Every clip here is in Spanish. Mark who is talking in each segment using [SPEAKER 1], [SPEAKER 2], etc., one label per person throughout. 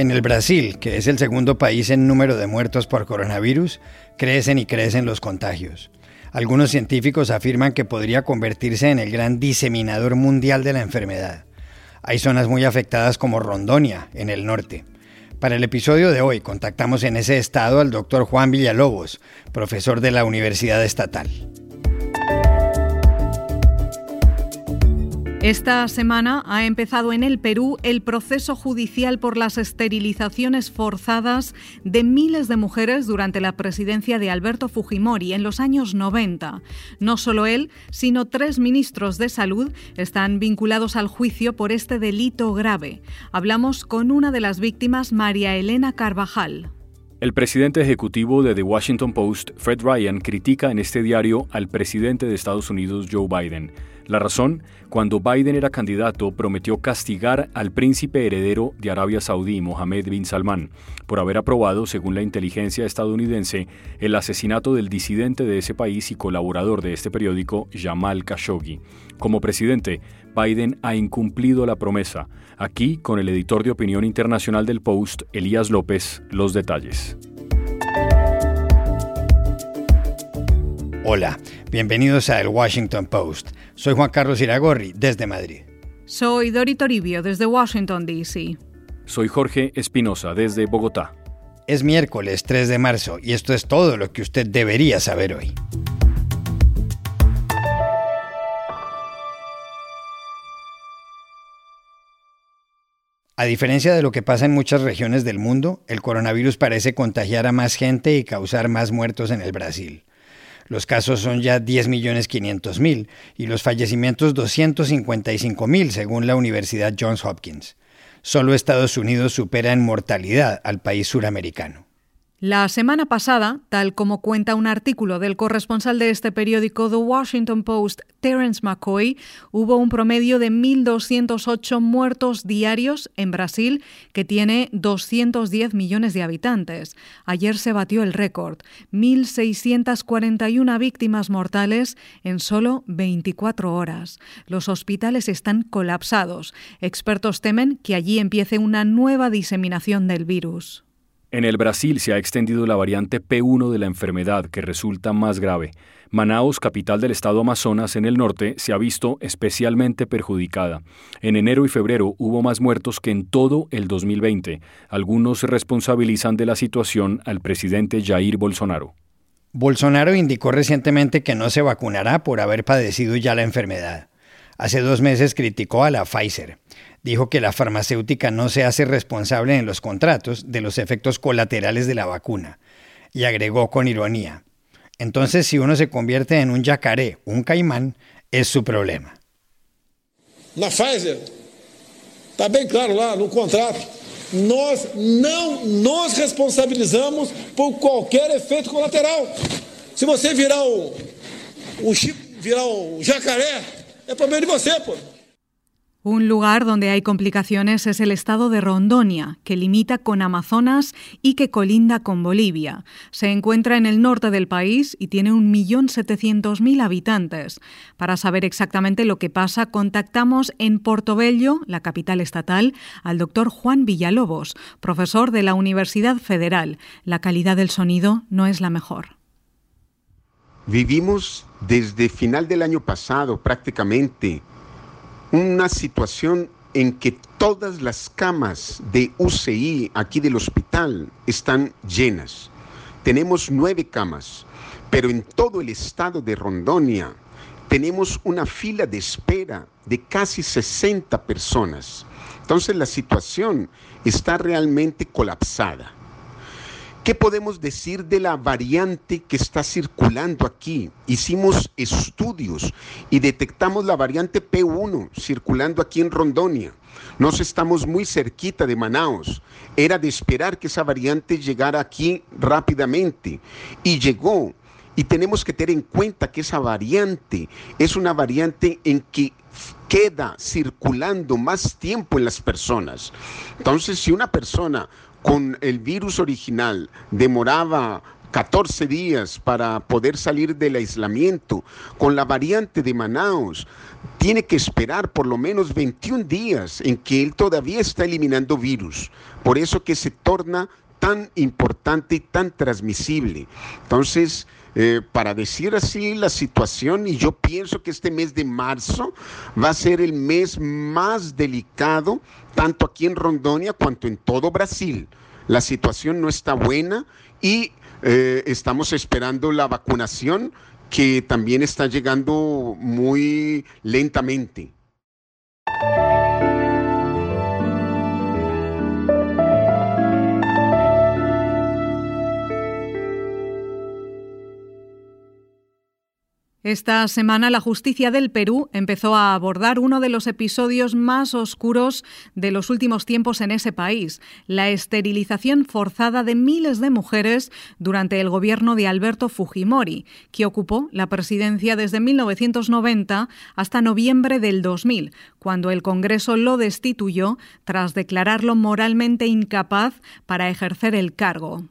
[SPEAKER 1] En el Brasil, que es el segundo país en número de muertos por coronavirus, crecen y crecen los contagios. Algunos científicos afirman que podría convertirse en el gran diseminador mundial de la enfermedad. Hay zonas muy afectadas como Rondonia, en el norte. Para el episodio de hoy contactamos en ese estado al doctor Juan Villalobos, profesor de la Universidad Estatal.
[SPEAKER 2] Esta semana ha empezado en el Perú el proceso judicial por las esterilizaciones forzadas de miles de mujeres durante la presidencia de Alberto Fujimori en los años 90. No solo él, sino tres ministros de salud están vinculados al juicio por este delito grave. Hablamos con una de las víctimas, María Elena Carvajal.
[SPEAKER 3] El presidente ejecutivo de The Washington Post, Fred Ryan, critica en este diario al presidente de Estados Unidos, Joe Biden. La razón, cuando Biden era candidato, prometió castigar al príncipe heredero de Arabia Saudí, Mohammed bin Salman, por haber aprobado, según la inteligencia estadounidense, el asesinato del disidente de ese país y colaborador de este periódico, Jamal Khashoggi. Como presidente, Biden ha incumplido la promesa. Aquí, con el editor de opinión internacional del Post, Elías López, los detalles.
[SPEAKER 1] Hola, bienvenidos a El Washington Post. Soy Juan Carlos Iragorri, desde Madrid.
[SPEAKER 2] Soy Dori Toribio, desde Washington, D.C.
[SPEAKER 3] Soy Jorge Espinosa, desde Bogotá.
[SPEAKER 1] Es miércoles 3 de marzo y esto es todo lo que usted debería saber hoy. A diferencia de lo que pasa en muchas regiones del mundo, el coronavirus parece contagiar a más gente y causar más muertos en el Brasil. Los casos son ya 10.500.000 y los fallecimientos 255.000 según la Universidad Johns Hopkins. Solo Estados Unidos supera en mortalidad al país suramericano.
[SPEAKER 2] La semana pasada, tal como cuenta un artículo del corresponsal de este periódico The Washington Post, Terence McCoy, hubo un promedio de 1.208 muertos diarios en Brasil, que tiene 210 millones de habitantes. Ayer se batió el récord, 1.641 víctimas mortales en solo 24 horas. Los hospitales están colapsados. Expertos temen que allí empiece una nueva diseminación del virus.
[SPEAKER 3] En el Brasil se ha extendido la variante P1 de la enfermedad que resulta más grave. Manaus, capital del estado Amazonas en el norte, se ha visto especialmente perjudicada. En enero y febrero hubo más muertos que en todo el 2020. Algunos responsabilizan de la situación al presidente Jair Bolsonaro.
[SPEAKER 1] Bolsonaro indicó recientemente que no se vacunará por haber padecido ya la enfermedad. Hace dos meses criticó a la Pfizer dijo que la farmacéutica no se hace responsable en los contratos de los efectos colaterales de la vacuna y agregó con ironía, entonces si uno se convierte en un yacaré, un caimán, es su problema.
[SPEAKER 4] La Pfizer, está bien claro lá no contrato, nós não nos responsabilizamos por qualquer efeito colateral. Se você virar o, o virar o jacaré, é problema de você, pô.
[SPEAKER 2] Un lugar donde hay complicaciones es el estado de Rondonia, que limita con Amazonas y que colinda con Bolivia. Se encuentra en el norte del país y tiene 1.700.000 habitantes. Para saber exactamente lo que pasa, contactamos en Portobello, la capital estatal, al doctor Juan Villalobos, profesor de la Universidad Federal. La calidad del sonido no es la mejor.
[SPEAKER 5] Vivimos desde final del año pasado prácticamente una situación en que todas las camas de UCI aquí del hospital están llenas. Tenemos nueve camas, pero en todo el estado de Rondonia tenemos una fila de espera de casi 60 personas. Entonces la situación está realmente colapsada. ¿Qué podemos decir de la variante que está circulando aquí? Hicimos estudios y detectamos la variante P1 circulando aquí en Rondonia. Nos estamos muy cerquita de Manaus. Era de esperar que esa variante llegara aquí rápidamente y llegó. Y tenemos que tener en cuenta que esa variante es una variante en que queda circulando más tiempo en las personas. Entonces, si una persona con el virus original demoraba 14 días para poder salir del aislamiento. Con la variante de Manaus, tiene que esperar por lo menos 21 días en que él todavía está eliminando virus. Por eso que se torna tan importante y tan transmisible. Entonces, eh, para decir así la situación, y yo pienso que este mes de marzo va a ser el mes más delicado, tanto aquí en Rondonia cuanto en todo Brasil. La situación no está buena y eh, estamos esperando la vacunación que también está llegando muy lentamente.
[SPEAKER 2] Esta semana la justicia del Perú empezó a abordar uno de los episodios más oscuros de los últimos tiempos en ese país, la esterilización forzada de miles de mujeres durante el gobierno de Alberto Fujimori, que ocupó la presidencia desde 1990 hasta noviembre del 2000, cuando el Congreso lo destituyó tras declararlo moralmente incapaz para ejercer el cargo.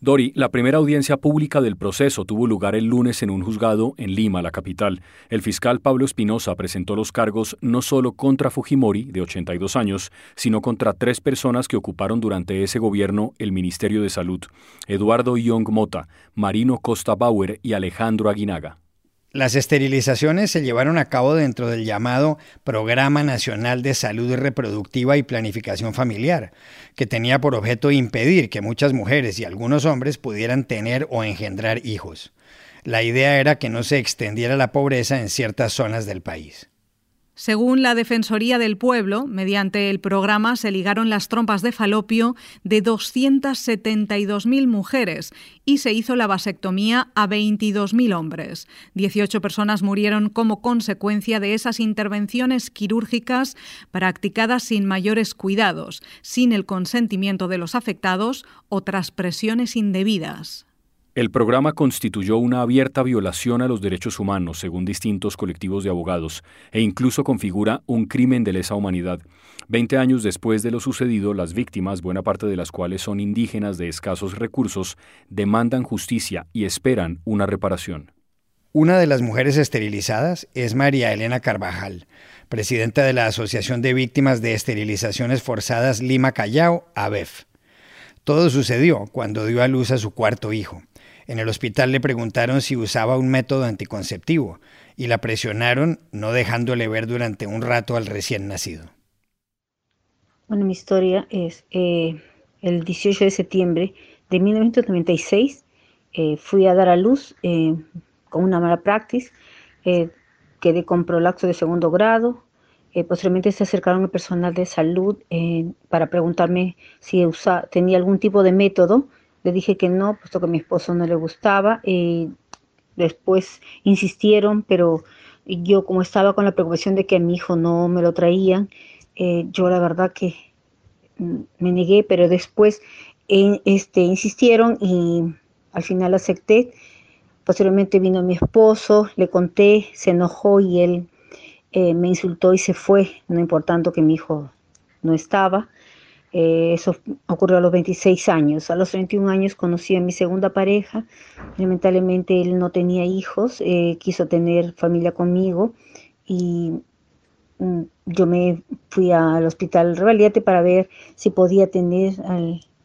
[SPEAKER 3] Dori, la primera audiencia pública del proceso tuvo lugar el lunes en un juzgado en Lima, la capital. El fiscal Pablo Espinosa presentó los cargos no solo contra Fujimori, de 82 años, sino contra tres personas que ocuparon durante ese gobierno el Ministerio de Salud, Eduardo Young Mota, Marino Costa Bauer y Alejandro Aguinaga.
[SPEAKER 1] Las esterilizaciones se llevaron a cabo dentro del llamado Programa Nacional de Salud Reproductiva y Planificación Familiar, que tenía por objeto impedir que muchas mujeres y algunos hombres pudieran tener o engendrar hijos. La idea era que no se extendiera la pobreza en ciertas zonas del país.
[SPEAKER 2] Según la Defensoría del Pueblo, mediante el programa se ligaron las trompas de falopio de 272.000 mujeres y se hizo la vasectomía a 22.000 hombres. 18 personas murieron como consecuencia de esas intervenciones quirúrgicas practicadas sin mayores cuidados, sin el consentimiento de los afectados o tras presiones indebidas.
[SPEAKER 3] El programa constituyó una abierta violación a los derechos humanos, según distintos colectivos de abogados, e incluso configura un crimen de lesa humanidad. Veinte años después de lo sucedido, las víctimas, buena parte de las cuales son indígenas de escasos recursos, demandan justicia y esperan una reparación.
[SPEAKER 1] Una de las mujeres esterilizadas es María Elena Carvajal, presidenta de la Asociación de Víctimas de Esterilizaciones Forzadas Lima Callao, ABEF. Todo sucedió cuando dio a luz a su cuarto hijo. En el hospital le preguntaron si usaba un método anticonceptivo y la presionaron no dejándole ver durante un rato al recién nacido.
[SPEAKER 6] Bueno, mi historia es eh, el 18 de septiembre de 1996 eh, fui a dar a luz eh, con una mala praxis, quedé con prolapso de segundo grado, posteriormente se acercaron el personal de salud para preguntarme si tenía algún tipo de método le dije que no, puesto que a mi esposo no le gustaba. y después insistieron, pero yo como estaba con la preocupación de que a mi hijo no me lo traían, eh, yo la verdad que mm, me negué, pero después eh, este, insistieron y al final acepté. Posteriormente vino mi esposo, le conté, se enojó y él eh, me insultó y se fue, no importando que mi hijo no estaba. Eh, eso ocurrió a los 26 años. A los 31 años conocí a mi segunda pareja. Lamentablemente él no tenía hijos, eh, quiso tener familia conmigo y mm, yo me fui al hospital Revaliate para ver si podía tener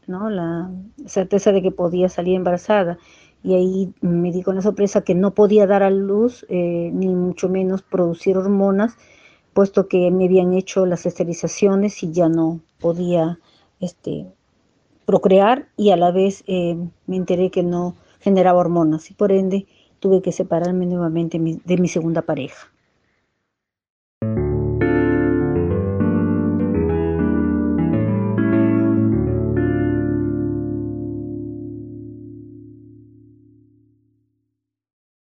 [SPEAKER 6] ¿no? la certeza de que podía salir embarazada. Y ahí me di con la sorpresa que no podía dar a luz, eh, ni mucho menos producir hormonas, puesto que me habían hecho las esterilizaciones y ya no podía este, procrear y a la vez eh, me enteré que no generaba hormonas y por ende tuve que separarme nuevamente de mi segunda pareja.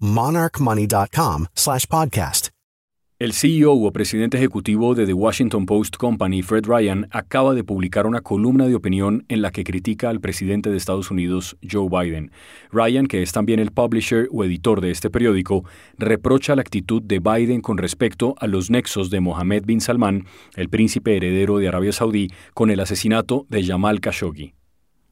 [SPEAKER 7] monarchmoney.com slash podcast.
[SPEAKER 3] El CEO o presidente ejecutivo de The Washington Post Company, Fred Ryan, acaba de publicar una columna de opinión en la que critica al presidente de Estados Unidos, Joe Biden. Ryan, que es también el publisher o editor de este periódico, reprocha la actitud de Biden con respecto a los nexos de Mohammed bin Salman, el príncipe heredero de Arabia Saudí, con el asesinato de Jamal Khashoggi.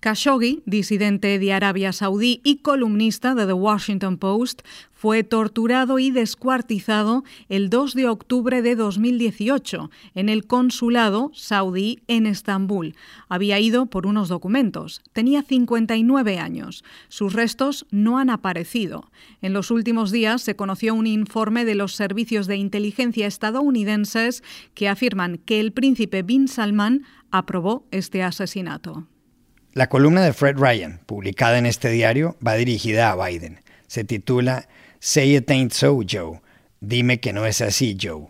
[SPEAKER 2] Khashoggi, disidente de Arabia Saudí y columnista de The Washington Post, fue torturado y descuartizado el 2 de octubre de 2018 en el consulado saudí en Estambul. Había ido por unos documentos. Tenía 59 años. Sus restos no han aparecido. En los últimos días se conoció un informe de los servicios de inteligencia estadounidenses que afirman que el príncipe bin Salman aprobó este asesinato.
[SPEAKER 1] La columna de Fred Ryan, publicada en este diario, va dirigida a Biden. Se titula Say it ain't so, Joe. Dime que no es así, Joe.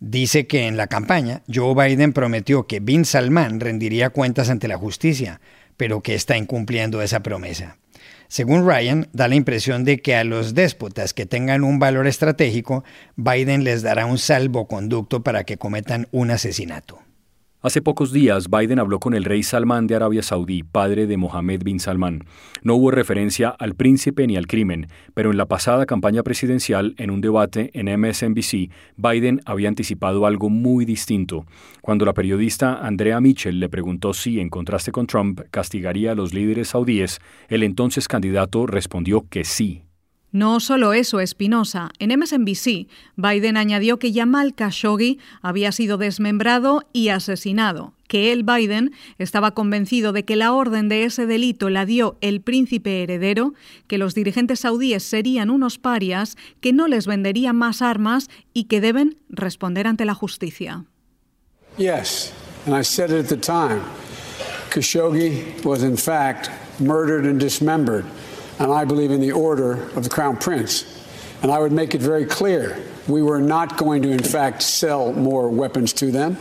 [SPEAKER 1] Dice que en la campaña Joe Biden prometió que Bin Salman rendiría cuentas ante la justicia, pero que está incumpliendo esa promesa. Según Ryan, da la impresión de que a los déspotas que tengan un valor estratégico, Biden les dará un salvoconducto para que cometan un asesinato.
[SPEAKER 3] Hace pocos días, Biden habló con el rey Salman de Arabia Saudí, padre de Mohammed bin Salman. No hubo referencia al príncipe ni al crimen, pero en la pasada campaña presidencial, en un debate en MSNBC, Biden había anticipado algo muy distinto. Cuando la periodista Andrea Mitchell le preguntó si, en contraste con Trump, castigaría a los líderes saudíes, el entonces candidato respondió que sí.
[SPEAKER 2] No solo eso, Espinosa. En MSNBC, Biden añadió que Jamal Khashoggi había sido desmembrado y asesinado, que él, Biden, estaba convencido de que la orden de ese delito la dio el príncipe heredero, que los dirigentes saudíes serían unos parias, que no les venderían más armas y que deben responder ante la justicia.
[SPEAKER 8] Yes, and I said it at the time. Khashoggi was in fact murdered and dismembered. And I believe in the order of the Crown Prince. And I would make it very clear we were not going to, in fact, sell more weapons to them.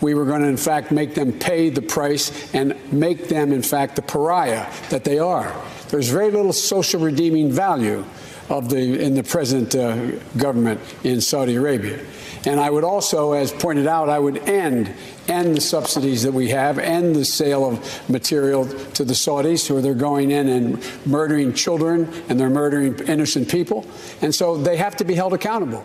[SPEAKER 8] We were going to, in fact, make them pay the price and make them, in fact, the pariah that they are. There's very little social redeeming value of the in the present uh, government in Saudi Arabia. And I would also, as pointed out, I would end end the subsidies that we have, end the sale of material to the Saudis who are going in and murdering children and they're murdering innocent people. And so they have to be held accountable.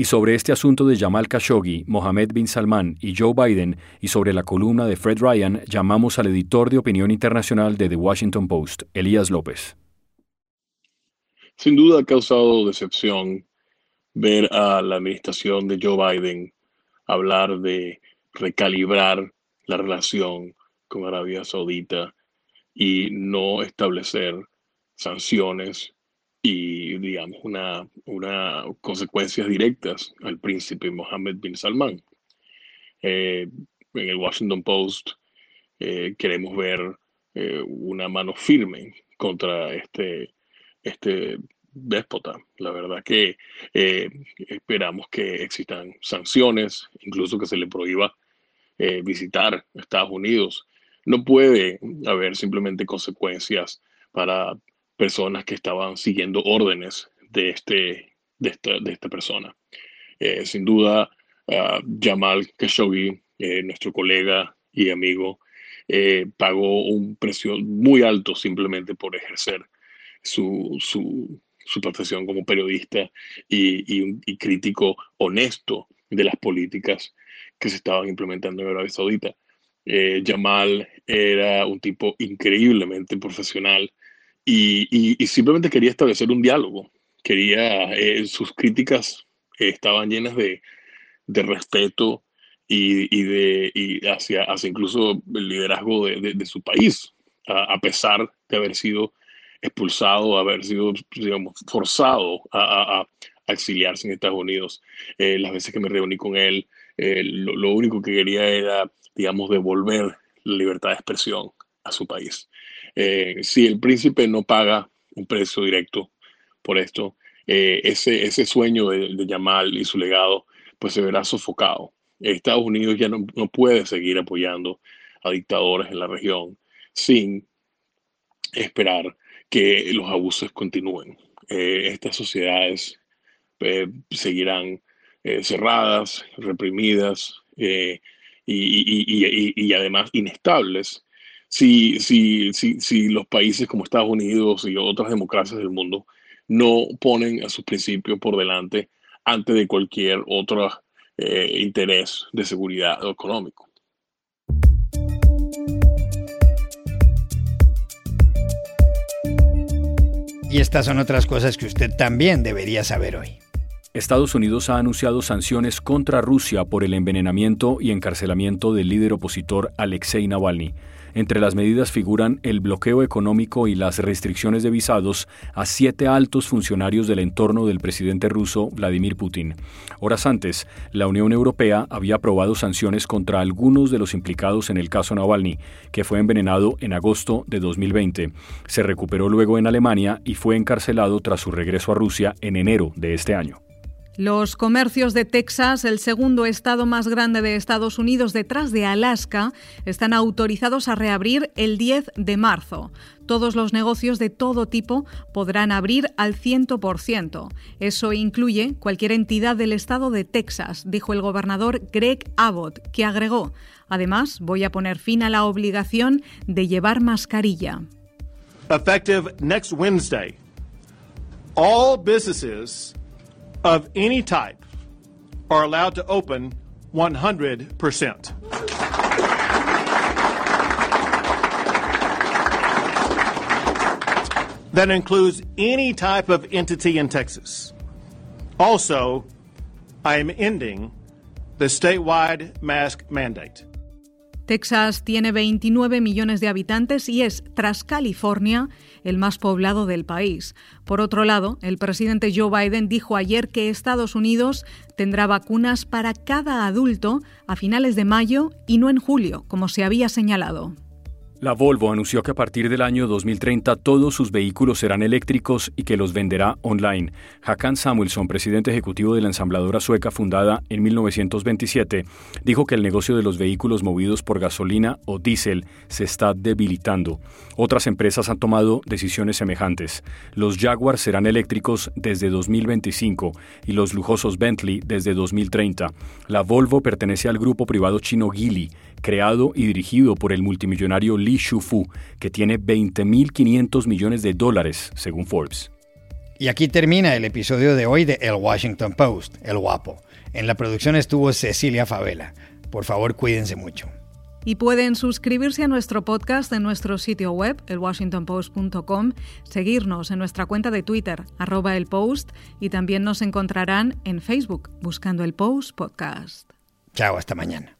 [SPEAKER 3] Y sobre este asunto de Jamal Khashoggi, Mohammed bin Salman y Joe Biden, y sobre la columna de Fred Ryan, llamamos al editor de opinión internacional de The Washington Post, Elías López.
[SPEAKER 9] Sin duda ha causado decepción ver a la administración de Joe Biden hablar de recalibrar la relación con Arabia Saudita y no establecer sanciones y, digamos, una, una consecuencias directas al príncipe Mohammed bin Salman. Eh, en el Washington Post eh, queremos ver eh, una mano firme contra este, este déspota. La verdad que esperamos que existan sanciones, incluso que se le prohíba eh, visitar Estados Unidos. No puede haber simplemente consecuencias para personas que estaban siguiendo órdenes de, este, de, esta, de esta persona. Eh, sin duda, uh, Jamal Khashoggi, eh, nuestro colega y amigo, pagó un precio muy alto simplemente por ejercer su, su, su profesión como periodista y, y, y, crítico honesto de las políticas que se estaban implementando en Arabia Saudita. Eh, Jamal era un tipo increíblemente profesional y, simplemente quería establecer un diálogo. Quería, eh, sus críticas estaban llenas de, respeto y, de, hacia, hacia incluso el liderazgo de, su país, a, pesar de haber sido expulsado, haber sido, forzado a, exiliarse en Estados Unidos. Eh, las veces que me reuní con él, eh, lo, único que quería era, digamos, devolver la libertad de expresión a su país. Eh, si el príncipe no paga un precio directo por esto, ese, sueño de, de Yamal y su legado, pues se verá sofocado. Estados Unidos ya no puede seguir apoyando a dictadores en la región sin esperar que los abusos continúen. Eh, estas sociedades eh, seguirán eh, cerradas, reprimidas y, además inestables si, si, si, si los países como Estados Unidos y otras democracias del mundo no ponen a sus principios por delante antes de cualquier otro interés de seguridad económico.
[SPEAKER 1] Y estas son otras cosas que usted también debería saber hoy.
[SPEAKER 3] Estados Unidos ha anunciado sanciones contra Rusia por el envenenamiento y encarcelamiento del líder opositor Alexei Navalny. Entre las medidas figuran el bloqueo económico y las restricciones de visados a siete altos funcionarios del entorno del presidente ruso Vladimir Putin. Horas antes, la Unión Europea había aprobado sanciones contra algunos de los implicados en el caso Navalny, que fue envenenado en agosto de 2020. Se recuperó luego en Alemania y fue encarcelado tras su regreso a Rusia en enero de este año.
[SPEAKER 2] Los comercios de Texas, el segundo estado más grande de Estados Unidos detrás de Alaska, están autorizados a reabrir el 10 de marzo. Todos los negocios de todo tipo podrán abrir al 100%. Eso incluye cualquier entidad del estado de Texas, dijo el gobernador Greg Abbott, que agregó, además voy a poner fin a la obligación de llevar mascarilla.
[SPEAKER 10] Effective next Wednesday, all businesses of any type are allowed to open 100%. That includes any type of entity in Texas. Also, I am ending the statewide mask mandate.
[SPEAKER 2] Texas tiene 29 millones de habitantes y es, tras California, el más poblado del país. Por otro lado, el presidente Joe Biden dijo ayer que Estados Unidos tendrá vacunas para cada adulto a finales de mayo y no en julio, como se había señalado.
[SPEAKER 3] La Volvo anunció que a partir del año 2030 todos sus vehículos serán eléctricos y que los venderá online. Hakan Samuelsson, presidente ejecutivo de la ensambladora sueca fundada en 1927, dijo que el negocio de los vehículos movidos por gasolina o diésel se está debilitando. Otras empresas han tomado decisiones semejantes. Los Jaguar serán eléctricos desde 2025 y los lujosos Bentley desde 2030. La Volvo pertenece al grupo privado chino Geely, creado y dirigido por el multimillonario Li Shufu, que tiene 20.500 millones de dólares, según Forbes.
[SPEAKER 1] Y aquí termina el episodio de hoy de El Washington Post, El Guapo. En la producción estuvo Cecilia Favela. Por favor, cuídense mucho.
[SPEAKER 2] Y pueden suscribirse a nuestro podcast en nuestro sitio web, elwashingtonpost.com, seguirnos en nuestra cuenta de Twitter, arroba el post, y también nos encontrarán en Facebook buscando el Post Podcast.
[SPEAKER 1] Chao, hasta mañana.